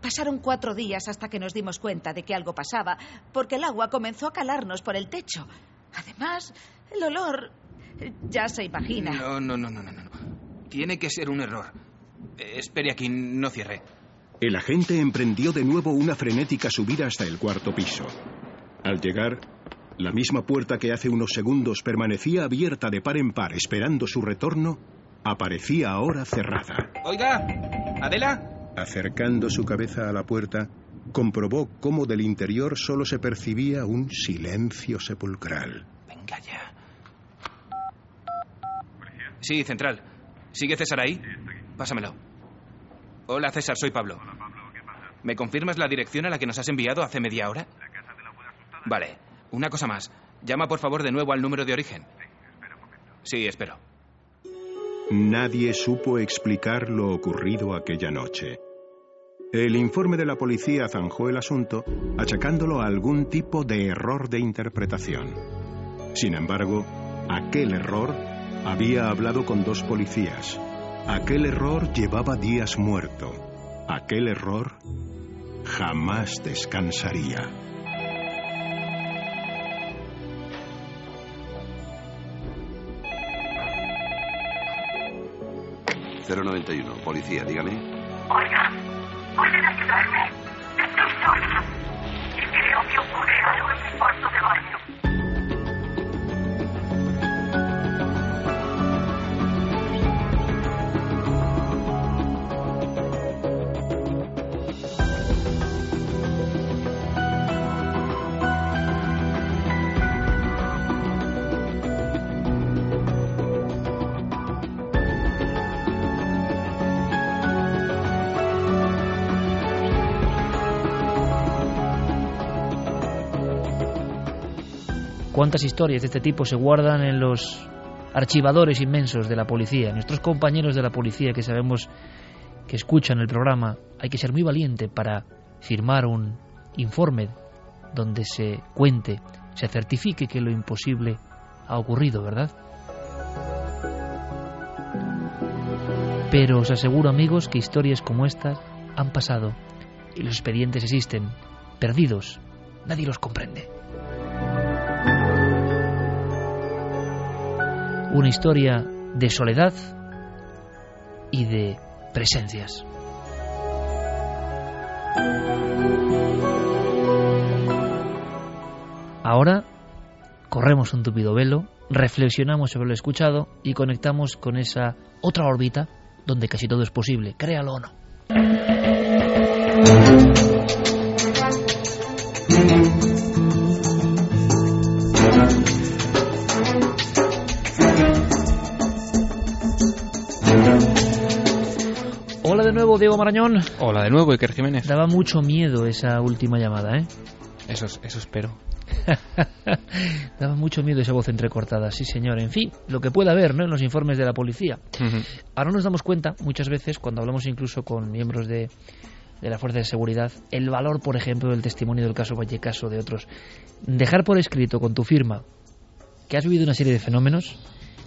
Pasaron cuatro días hasta que nos dimos cuenta de que algo pasaba, porque el agua comenzó a calarnos por el techo. Además, el olor... Ya se imagina. No, no, no, no, no. no. Tiene que ser un error. Eh, espere aquí, no cierre. El agente emprendió de nuevo una frenética subida hasta el cuarto piso. Al llegar, la misma puerta que hace unos segundos permanecía abierta de par en par esperando su retorno, aparecía ahora cerrada. Oiga, Adela. Acercando su cabeza a la puerta, comprobó cómo del interior solo se percibía un silencio sepulcral. Venga ya. Sí, central. ¿Sigue César ahí? Pásamelo. Hola, César, soy Pablo. ¿Me confirmas la dirección a la que nos has enviado hace media hora? Vale. Una cosa más. Llama por favor de nuevo al número de origen. Sí, espero. Nadie supo explicar lo ocurrido aquella noche. El informe de la policía zanjó el asunto achacándolo a algún tipo de error de interpretación. Sin embargo, aquel error había hablado con dos policías. Aquel error llevaba días muerto. Aquel error jamás descansaría. 091, policía, dígame. Oiga, pueden ayudarme. Estoy sola. ¿Cuántas historias de este tipo se guardan en los archivadores inmensos de la policía? Nuestros compañeros de la policía que sabemos que escuchan el programa, hay que ser muy valiente para firmar un informe donde se cuente, se certifique que lo imposible ha ocurrido, ¿verdad? Pero os aseguro, amigos, que historias como estas han pasado y los expedientes existen, perdidos. Nadie los comprende. Una historia de soledad y de presencias. Ahora corremos un tupido velo, reflexionamos sobre lo escuchado y conectamos con esa otra órbita donde casi todo es posible, créalo o no. Nuevo, Diego Marañón. Hola de nuevo, Iker Jiménez. Daba mucho miedo esa última llamada, ¿eh? Eso, eso espero. Daba mucho miedo esa voz entrecortada, sí señor. En fin, lo que pueda haber ¿no? en los informes de la policía. Ahora nos damos cuenta, muchas veces, cuando hablamos incluso con miembros de, de la Fuerza de Seguridad, el valor, por ejemplo, del testimonio del caso Vallecas o de otros. Dejar por escrito con tu firma que has vivido una serie de fenómenos,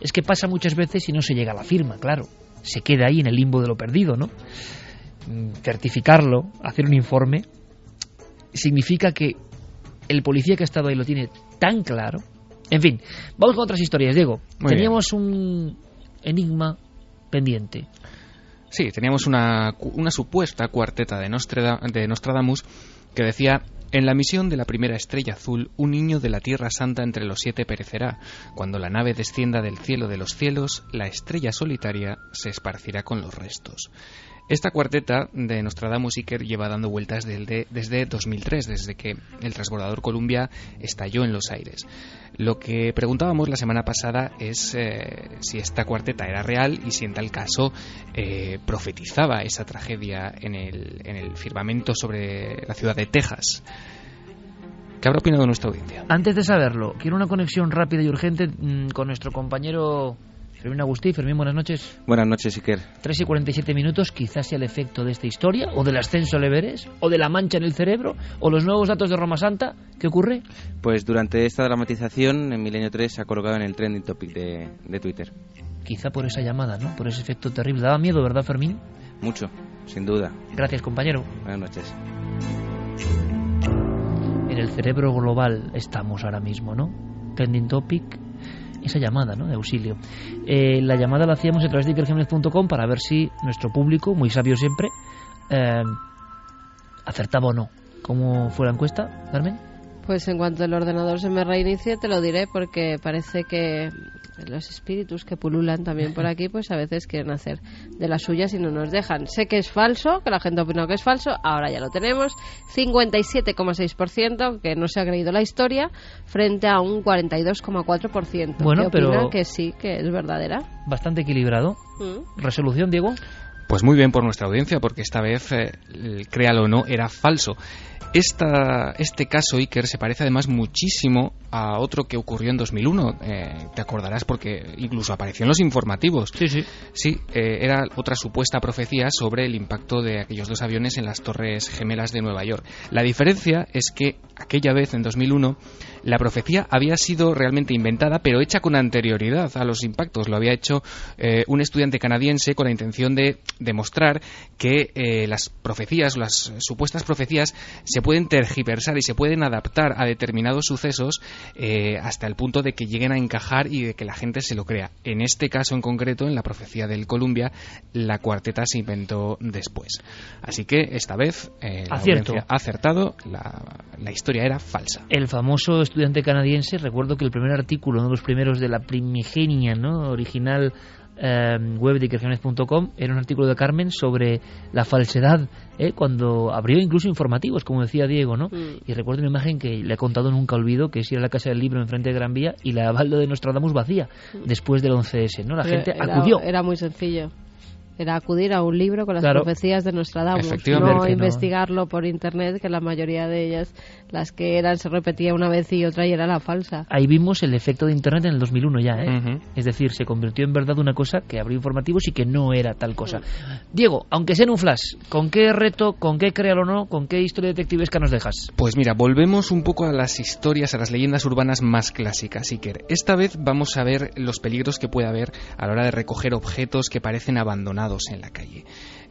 es que pasa muchas veces y no se llega a la firma, claro. Se queda ahí en el limbo de lo perdido, ¿no? Mm, Certificarlo, hacer un informe, significa que el policía que ha estado ahí lo tiene tan claro. En fin, vamos con otras historias, Diego. Muy Teníamos un enigma pendiente. Sí, teníamos una, una supuesta cuarteta de, Nostrada- de Nostradamus que decía en la misión de la primera estrella azul, un niño de la Tierra Santa entre los siete perecerá. Cuando la nave descienda del cielo de los cielos, la estrella solitaria se esparcirá con los restos. Esta cuarteta de Nostradamus Iker lleva dando vueltas desde, desde 2003, desde que el transbordador Columbia estalló en los aires. Lo que preguntábamos la semana pasada es eh, si esta cuarteta era real y si en tal caso eh, profetizaba esa tragedia en el, en el firmamento sobre la ciudad de Texas. ¿Qué habrá opinado nuestra audiencia? Antes de saberlo, quiero una conexión rápida y urgente mm, con nuestro compañero Fermín Agustí. Fermín, buenas noches. Buenas noches, Iker. 3 y 47 minutos, quizás sea el efecto de esta historia, o del ascenso al Everest, o de la mancha en el cerebro, o los nuevos datos de Roma Santa. ¿Qué ocurre? Pues durante esta dramatización, en Milenio 3 se ha colocado en el trending topic de, de Twitter. Quizá por esa llamada, ¿no? Por ese efecto terrible. Daba miedo, ¿verdad, Fermín? Mucho, sin duda. Gracias, compañero. Buenas noches. En el cerebro global estamos ahora mismo, ¿no? Trending topic, esa llamada, ¿no? De auxilio. Eh, la llamada la hacíamos a través de ikerjimenez.com para ver si nuestro público, muy sabio siempre, eh, acertaba o no. ¿Cómo fue la encuesta, Carmen? Pues en cuanto el ordenador se me reinicie te lo diré porque parece que los espíritus que pululan también por aquí pues a veces quieren hacer de las suyas y no nos dejan. Sé que es falso, que la gente opinó que es falso, ahora ya lo tenemos. 57,6% que no se ha creído la historia frente a un 42,4% Bueno, que opina pero- que sí, que es verdadera. Bastante equilibrado. Mm. ¿Resolución, Diego? Pues muy bien por nuestra audiencia, porque esta vez, eh, créalo o no, era falso. Esta, este caso, Iker, se parece además muchísimo a otro que ocurrió en 2001. Eh, te acordarás porque incluso apareció en los informativos. Sí, sí. Sí, eh, era otra supuesta profecía sobre el impacto de aquellos dos aviones en las Torres Gemelas de Nueva York. La diferencia es que aquella vez, en 2001, la profecía había sido realmente inventada, pero hecha con anterioridad a los impactos. Lo había hecho eh, un estudiante canadiense con la intención de demostrar que eh, las profecías, las supuestas profecías, se pueden tergiversar y se pueden adaptar a determinados sucesos eh, hasta el punto de que lleguen a encajar y de que la gente se lo crea. En este caso en concreto, en la profecía del Columbia, la cuarteta se inventó después. Así que esta vez eh, la audiencia ha acertado, la, la historia era falsa. El famoso estudiante canadiense, recuerdo que el primer artículo, uno de los primeros de la primigenia, ¿no? original eh, web de era un artículo de Carmen sobre la falsedad, ¿eh? cuando abrió incluso informativos, como decía Diego, ¿no? Mm. Y recuerdo una imagen que le he contado nunca olvido, que es ir a la Casa del Libro enfrente de Gran Vía y la balda de Nostradamus vacía, después del 11S, ¿no? La Pero gente era- acudió. Era muy sencillo. Era acudir a un libro con las Claro. profecías de Nostradamus, Efectivamente. no investigarlo por internet, que la mayoría de ellas, las que eran, se repetía una vez y otra y era la falsa. Ahí vimos el efecto de Internet en el 2001 ya, ¿eh? Es decir, se convirtió en verdad una cosa que abrió informativos y que no era tal cosa. Diego, aunque sea en un flash, ¿con qué reto, con qué créalo o no, con qué historia detectivesca nos dejas? Pues mira, volvemos un poco a las historias, a las leyendas urbanas más clásicas, Iker. Esta vez vamos a ver los peligros que puede haber a la hora de recoger objetos que parecen abandonados en la calle.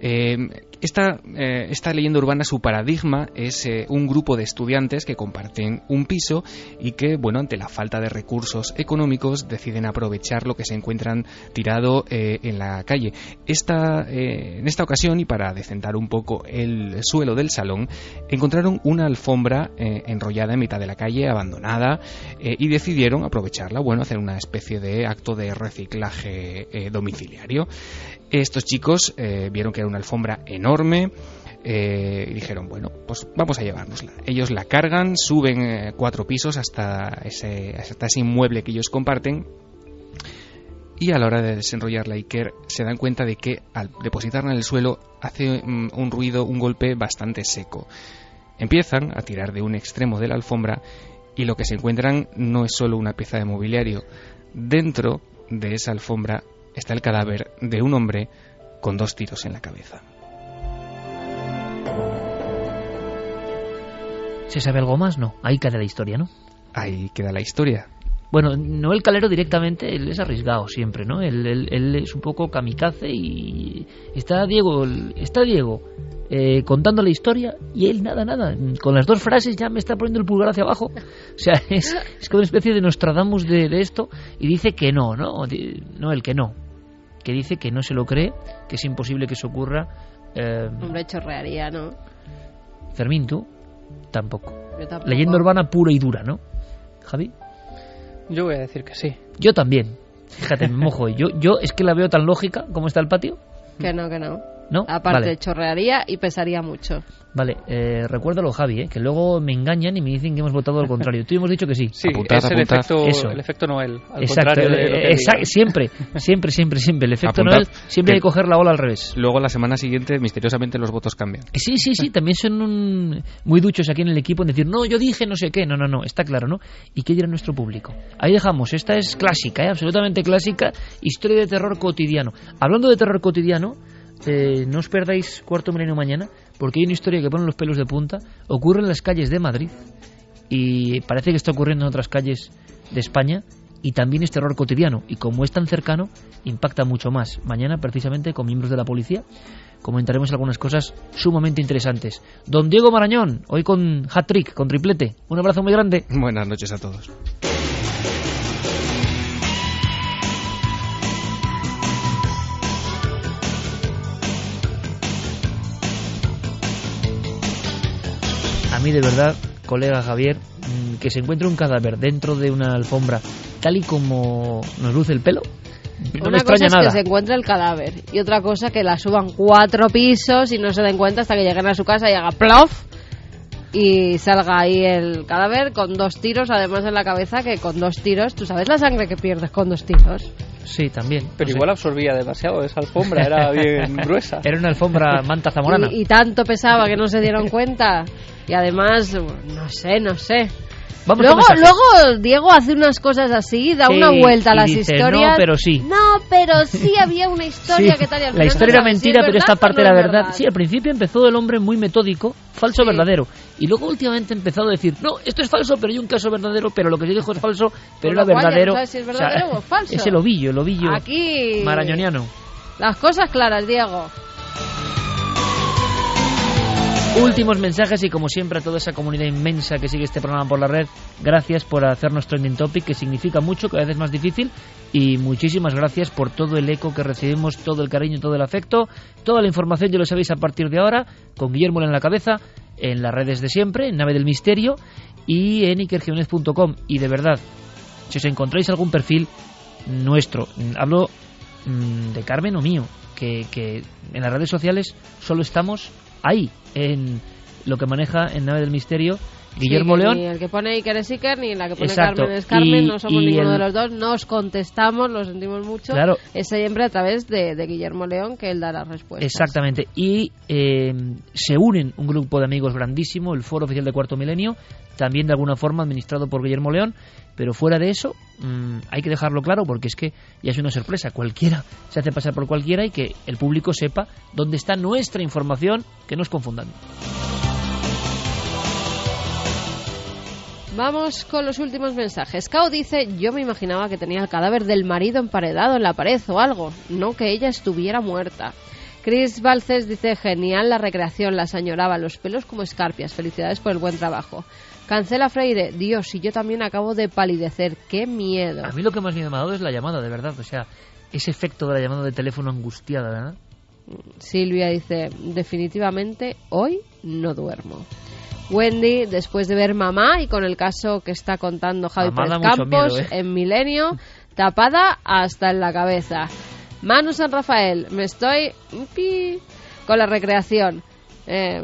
Eh, esta, eh, esta leyenda urbana, su paradigma es eh, un grupo de estudiantes que comparten un piso y que, bueno, ante la falta de recursos económicos, deciden aprovechar lo que se encuentran tirado en la calle. Esta, en esta ocasión, y para decentar un poco el suelo del salón, encontraron una alfombra enrollada en mitad de la calle, abandonada, y decidieron aprovecharla, bueno, hacer una especie de acto de reciclaje domiciliario. Estos chicos eh, vieron que era una alfombra enorme, eh, y dijeron, bueno, pues vamos a llevárnosla. Ellos la cargan, suben eh, cuatro pisos hasta ese, inmueble que ellos comparten y a la hora de desenrollar Iker se dan cuenta de que al depositarla en el suelo hace mm, un ruido, un golpe bastante seco. Empiezan a tirar de un extremo de la alfombra y lo que se encuentran no es solo una pieza de mobiliario. Dentro de esa alfombra está el cadáver de un hombre con dos tiros en la cabeza. ¿Se sabe algo más? No. Ahí queda la historia, ¿no? Ahí queda la historia. Bueno, Noel Calero directamente, él es arriesgado siempre, ¿no? Él, él- él es un poco kamikaze y está Diego, está Diego eh, contando la historia y él nada, nada. Con las dos frases ya me está poniendo el pulgar hacia abajo. O sea, es, es como una especie de Nostradamus de, de esto y dice que no, ¿no? No, el que no. Que dice que no se lo cree, que es imposible que eso ocurra. Eh, Hombre, chorrearía, ¿no? Fermín, tú tampoco. Yo tampoco. Leyenda urbana pura y dura, ¿no? Javi. Yo voy a decir que sí. Yo también. Fíjate, me mojo. Yo, yo es que la veo tan lógica como está el patio. Que no, que no. ¿No? Aparte, Vale. chorrearía y pesaría mucho. Vale, eh, recuérdalo, Javi, ¿eh? que luego me engañan y me dicen que hemos votado al contrario. Tú y hemos dicho que sí. Sí, es el efecto, Eso. el efecto Noel. Al Exacto, contrario de lo que eh, exact- digas. siempre, siempre, siempre, siempre. El efecto Apuntad Noel siempre hay que coger la ola al revés. Luego la semana siguiente, misteriosamente, los votos cambian. Sí, sí, sí, también son un- muy duchos aquí en el equipo en decir, no, yo dije no sé qué, no, no, no, está claro, ¿no? ¿Y qué dirá nuestro público? Ahí dejamos, esta es clásica, ¿eh? absolutamente clásica, historia de terror cotidiano. Hablando de terror cotidiano, eh, no os perdáis cuarto milenio mañana, porque hay una historia que pone los pelos de punta, ocurre en las calles de Madrid y parece que está ocurriendo en otras calles de España y también es terror cotidiano y como es tan cercano impacta mucho más. Mañana precisamente con miembros de la policía comentaremos algunas cosas sumamente interesantes. Don Diego Marañón, hoy con hat-trick, con triplete. Un abrazo muy grande. Buenas noches a todos. Mí de verdad, colega Javier, mm, que se encuentre un cadáver dentro de una alfombra tal y como nos luce el pelo, no me Una cosa extraña es nada. que se encuentre el cadáver y otra cosa que la suban cuatro pisos y no se den cuenta hasta que lleguen a su casa y haga plof y salga ahí el cadáver con dos tiros además en la cabeza que con dos tiros, ¿tú sabes la sangre que pierdes con dos tiros? Sí, también. Pero no sé. igual absorbía demasiado esa alfombra, era bien gruesa. Era una alfombra manta zamorana. Y, y tanto pesaba que no se dieron cuenta y además, no sé, no sé. Vamos luego, luego Diego hace unas cosas así, da Sí, una vuelta a las dice, historias. "No, pero sí". No, pero sí había una historia Sí, que tal y al la historia no era si mentira, es pero esta verdad parte no era es verdad. Sí, al principio empezó el hombre muy metódico, falso verdadero. Y luego últimamente ha empezado a decir, no, esto es falso, pero hay un caso verdadero, pero lo que yo dijo es falso, pero era verdadero. si es O sea, verdadero o falso. Es el ovillo, el ovillo Aquí. marañoniano. Las cosas claras, Diego. Últimos mensajes y como siempre a toda esa comunidad inmensa que sigue este programa por la red, gracias por hacernos trending topic, que significa mucho, cada vez es más difícil, y muchísimas gracias por todo el eco que recibimos, todo el cariño, todo el afecto, toda la información, ya lo sabéis a partir de ahora, con Guillermo en la cabeza, en las redes de siempre, en Nave del Misterio y en ikergiones.com. Y de verdad, si os encontráis algún perfil nuestro, hablo mm, de Carmen o mío, que, que en las redes sociales solo estamos ahí, en lo que maneja en Nave del Misterio Guillermo Sí, León. Ni el que pone Iker es Iker, ni la que pone Exacto. Carmen es Carmen, Y- no somos ninguno el- de los dos, nos contestamos, lo sentimos mucho. Claro. Es siempre a través de, de Guillermo León que él da las respuestas. Exactamente. Y eh, se unen un grupo de amigos grandísimo, el Foro Oficial de Cuarto Milenio, también de alguna forma administrado por Guillermo León, pero fuera de eso mm, hay que dejarlo claro porque es que ya es una sorpresa. Cualquiera se hace pasar por cualquiera y que el público sepa dónde está nuestra información, que no os confundan. Vamos con los últimos mensajes. Cao dice, yo me imaginaba que tenía el cadáver del marido emparedado en la pared o algo, no que ella estuviera muerta. Chris Balces dice, genial la recreación, las añoraba, los pelos como escarpias, felicidades por el buen trabajo. Cancela Freire, Dios, y yo también acabo de palidecer, qué miedo. A mí lo que más miedo me ha dado es la llamada, de verdad. O sea, ese efecto de la llamada de teléfono angustiada, ¿verdad? Silvia dice, definitivamente hoy no duermo. Wendy, después de ver Mamá y con el caso que está contando Javi Mamá Pérez Campos miedo, ¿eh? en Milenio, tapada hasta en la cabeza. Manu San Rafael, me estoy pi, con la recreación. Eh,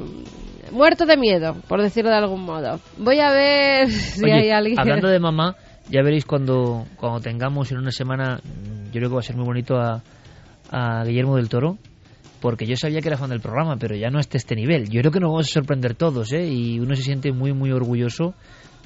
muerto de miedo, por decirlo de algún modo. Voy a ver si hay alguien. hablando de mamá, ya veréis cuando, cuando tengamos en una semana, yo creo que va a ser muy bonito a, a Guillermo del Toro, porque yo sabía que era fan del programa, pero ya no hasta este nivel. Yo creo que nos vamos a sorprender todos, ¿eh? Y uno se siente muy, muy orgulloso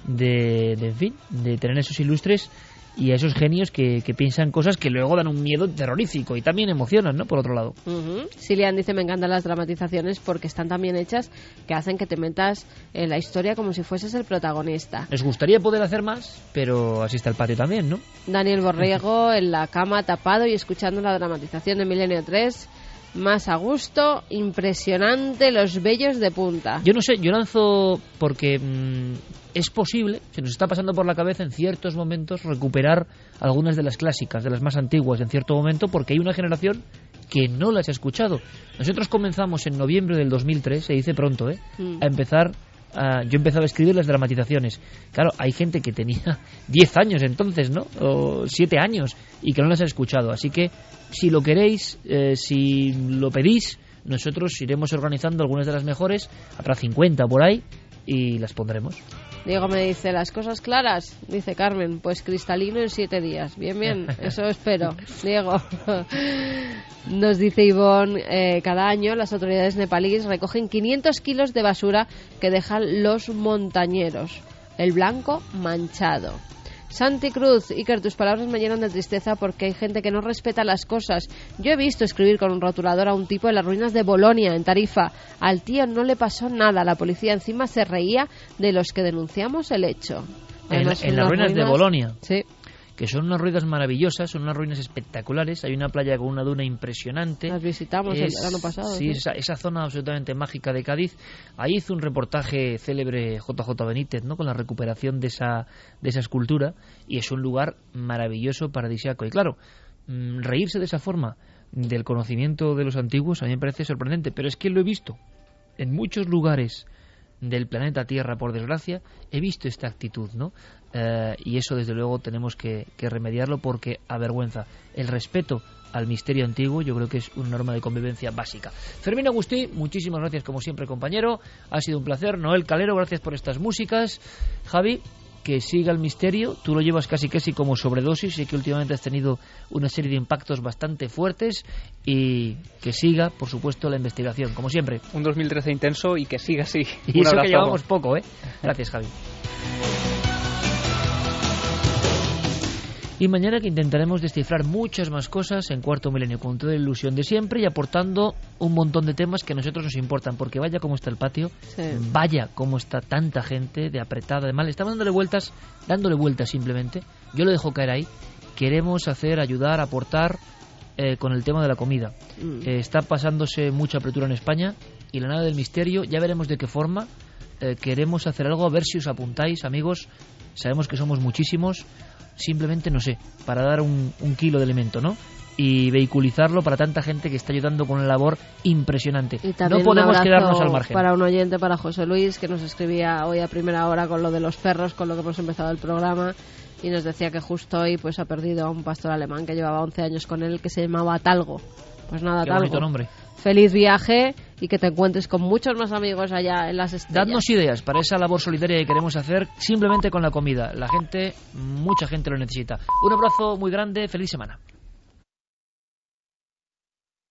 de, de, en fin, de tener esos ilustres y a esos genios que, que piensan cosas que luego dan un miedo terrorífico y también emocionan, ¿no? Por otro lado. Ujú. Silian dice, me encantan las dramatizaciones porque están tan bien hechas que hacen que te metas en la historia como si fueses el protagonista. Nos gustaría poder hacer más, pero así está el patio también, ¿no? Daniel Borrego en la cama tapado y escuchando la dramatización de Milenio 3. Más a gusto, impresionante, los bellos de punta. Yo no sé, yo lanzo porque mm, es posible, se nos está pasando por la cabeza en ciertos momentos recuperar algunas de las clásicas, de las más antiguas en cierto momento, porque hay una generación que no las ha escuchado. Nosotros comenzamos en noviembre del 2003, se dice pronto, ¿eh? Mm. A empezar a- yo empezaba a escribir las dramatizaciones. Claro, hay gente que tenía 10 años entonces, ¿no? O 7 años y que no las ha escuchado. Así que, si lo queréis, eh, si lo pedís, nosotros iremos organizando algunas de las mejores, habrá 50 por ahí, y las pondremos. Diego me dice, las cosas claras, dice Carmen, pues cristalino en siete días. Bien, bien, eso espero. Diego. Nos dice Ivonne, eh, cada año las autoridades nepalíes recogen 500 kilos de basura que dejan los montañeros. El blanco manchado. Santi Cruz, Iker, tus palabras me llenan de tristeza porque hay gente que no respeta las cosas. Yo he visto escribir con un rotulador a un tipo en las ruinas de Bolonia, en Tarifa. Al tío no le pasó nada. La policía encima se reía de los que denunciamos el hecho. En, Además, en las unas ruinas de Bolonia. Sí. Que son unas ruinas maravillosas, son unas ruinas espectaculares. Hay una playa con una duna impresionante. Las visitamos el verano pasado, Sí, sí. Esa, esa zona absolutamente mágica de Cádiz. Ahí hizo un reportaje célebre JJ Benítez, ¿no? Con la recuperación de esa, de esa escultura. Y es un lugar maravilloso, paradisiaco. Y claro, mm, reírse de esa forma del conocimiento de los antiguos a mí me parece sorprendente. Pero es que lo he visto en muchos lugares del planeta Tierra, por desgracia, he visto esta actitud, ¿no? Eh, y eso, desde luego, tenemos que, que remediarlo porque avergüenza. El respeto al misterio antiguo, yo creo que es una norma de convivencia básica. Fermín Agustí, muchísimas gracias como siempre, compañero. Ha sido un placer. Noel Calero, gracias por estas músicas. Javi, que siga el misterio. Tú lo llevas casi casi como sobredosis y que últimamente has tenido una serie de impactos bastante fuertes y que siga, por supuesto, la investigación, como siempre. Un 2013 intenso y que siga así. Y Un eso que llevamos poco, ¿eh? Gracias, Javi. Y mañana que intentaremos descifrar muchas más cosas en Cuarto Milenio con toda la ilusión de siempre y aportando un montón de temas que a nosotros nos importan, porque vaya cómo está el patio, Sí. vaya cómo está tanta gente de apretada, de mal. Estamos dándole vueltas, dándole vueltas simplemente. Yo lo dejo caer ahí. Queremos hacer, ayudar, aportar eh, con el tema de la comida. Mm. Eh, está pasándose mucha apertura en España y la nada del misterio, ya veremos de qué forma. Eh, queremos hacer algo, a ver si os apuntáis, amigos. Sabemos que somos muchísimos. Simplemente, no sé, para dar un, un kilo de elemento, ¿no? Y vehiculizarlo para tanta gente que está ayudando con una labor impresionante. Y No podemos quedarnos al margen. Para un oyente, para José Luis, que nos escribía hoy a primera hora con lo de los perros, con lo que hemos empezado el programa, y nos decía que justo hoy pues ha perdido a un pastor alemán que llevaba 11 años con él, que se llamaba Talgo. Pues nada, Qué Talgo. bonito nombre. Feliz viaje y que te encuentres con muchos más amigos allá en las estrellas. Dadnos ideas para esa labor solidaria que queremos hacer simplemente con la comida. La gente, mucha gente lo necesita. Un abrazo muy grande, feliz semana.